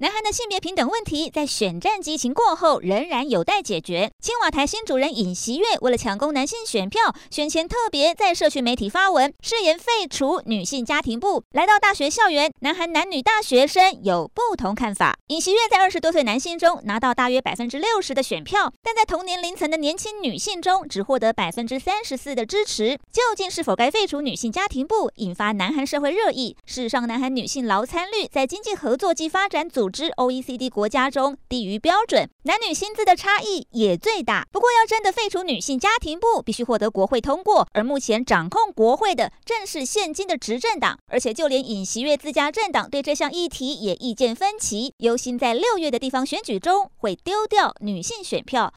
南韩的性别平等问题在选战激情过后仍然有待解决。青瓦台新主人尹锡悦为了抢攻男性选票，选前特别在社群媒体发文，誓言废除女性家庭部。来到大学校园，南韩男女大学生有不同看法。尹锡悦在二十多岁男性中拿到大约百分之六十的选票，但在同年龄层的年轻女性中只获得百分之三十四的支持。究竟是否该废除女性家庭部，引发南韩社会热议。事实上，南韩女性劳参率在经济合作暨发展组之 OECD 国家中低于标准，男女薪资的差异也最大。不过，要真的废除女性家庭部，必须获得国会通过，而目前掌控国会的正是现今的执政党，而且就连尹锡悦自家政党对这项议题也意见分歧，忧心在六月的地方选举中会丢掉女性选票，